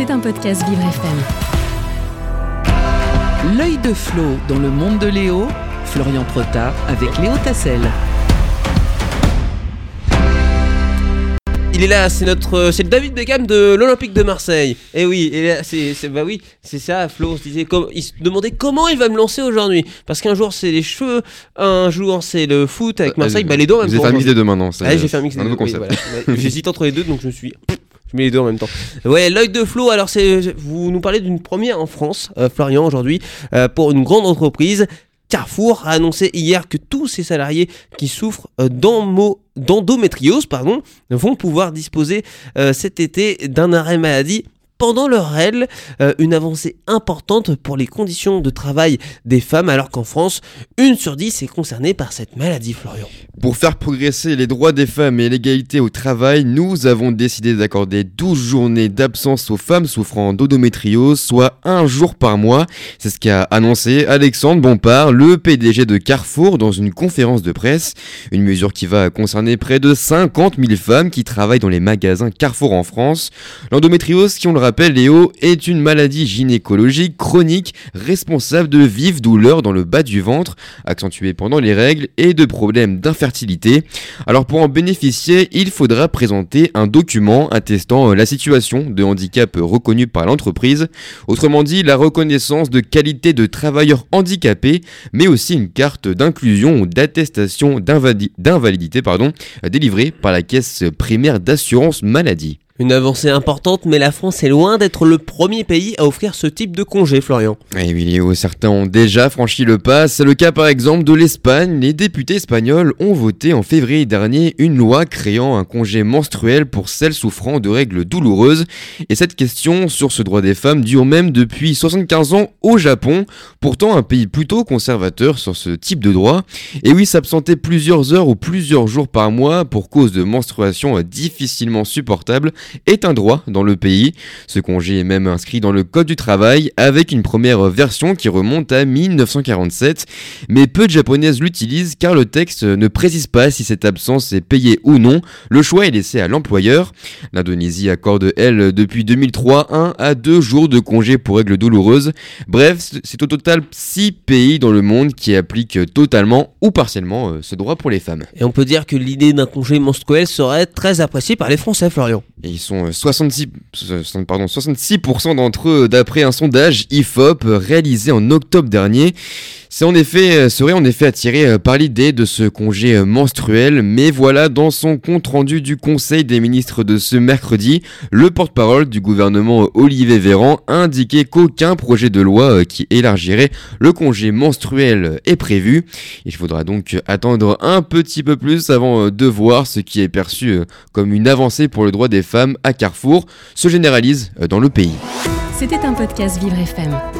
C'est un podcast Vivre FM. L'œil de Flo dans le monde de Léo, Florian Prota avec Léo Tassel. Il est là, c'est notre, c'est le David Beckham de l'Olympique de Marseille. Et oui, et là, c'est, c'est- bah oui, c'est ça. Flo, on se disait, comme, il se demandait comment il va me lancer aujourd'hui, parce qu'un jour c'est les cheveux, un jour c'est le foot avec Marseille, bah les deux en même Vous avez temps. fait un mix des deux maintenant. Ah, j'ai fait un mix des deux, nouveau oui, concept. voilà. Ouais, J'hésite entre les deux, donc je me suis. Je mets les deux en même temps. Ouais, l'œil de Flo. Alors, c'est vous nous parlez d'une première en France, euh, Florian, aujourd'hui, euh, pour une grande entreprise. Carrefour a annoncé hier que tous ses salariés qui souffrent euh, d'endométriose pardon, vont pouvoir disposer cet été d'un arrêt maladie pendant leurs règles, euh, une avancée importante pour les conditions de travail des femmes, alors qu'en France, une sur dix est concernée par cette maladie, Florian. Pour faire progresser les droits des femmes et l'égalité au travail, nous avons décidé d'accorder 12 journées d'absence aux femmes souffrant d'endométriose, soit un jour par mois. C'est ce qu'a annoncé Alexandre Bompard, le PDG de Carrefour, dans une conférence de presse. Une mesure qui va concerner près de 50 000 femmes qui travaillent dans les magasins Carrefour en France. L'endométriose, qui on le rappelle, Léo, est une maladie gynécologique chronique responsable de vives douleurs dans le bas du ventre, accentuées pendant les règles, et de problèmes d'infertilité. Alors pour en bénéficier, il faudra présenter un document attestant euh, la situation de handicap reconnue par l'entreprise, autrement dit la reconnaissance de qualité de travailleur handicapé, mais aussi une carte d'inclusion ou d'attestation d'invali- d'invalidité délivrée par la caisse primaire d'assurance maladie. Une avancée importante, mais la France est loin d'être le premier pays à offrir ce type de congé, Florian. Et oui, certains ont déjà franchi le pas. C'est le cas par exemple de l'Espagne. Les députés espagnols ont voté en février dernier une loi créant un congé menstruel pour celles souffrant de règles douloureuses. Et cette question sur ce droit des femmes dure même depuis 75 ans au Japon, pourtant un pays plutôt conservateur sur ce type de droit. Et oui, s'absenter plusieurs heures ou plusieurs jours par mois pour cause de menstruation difficilement supportable est un droit dans le pays. Ce congé est même inscrit dans le Code du travail avec une première version qui remonte à 1947. Mais peu de japonaises l'utilisent car le texte ne précise pas si cette absence est payée ou non. Le choix est laissé à l'employeur. L'Indonésie accorde, elle, depuis 2003, un à deux jours de congé pour règles douloureuses. Bref, c'est au total six pays dans le monde qui appliquent totalement ou partiellement euh, ce droit pour les femmes. Et on peut dire que l'idée d'un congé menstruel serait très appréciée par les Français, Florian. Et ils sont euh, 66, euh, pardon, 66% d'entre eux d'après un sondage IFOP réalisé en octobre dernier. C'est en effet, euh, serait en effet attiré euh, par l'idée de ce congé euh, menstruel, mais voilà, dans son compte rendu du Conseil des ministres de ce mercredi, le porte-parole du gouvernement Olivier Véran a indiqué qu'aucun projet de loi qui élargirait le congé menstruel est prévu. Il faudra donc attendre un petit peu plus avant de voir ce qui est perçu comme une avancée pour le droit des femmes à Carrefour se généralise dans le pays. C'était un podcast Vivre FM.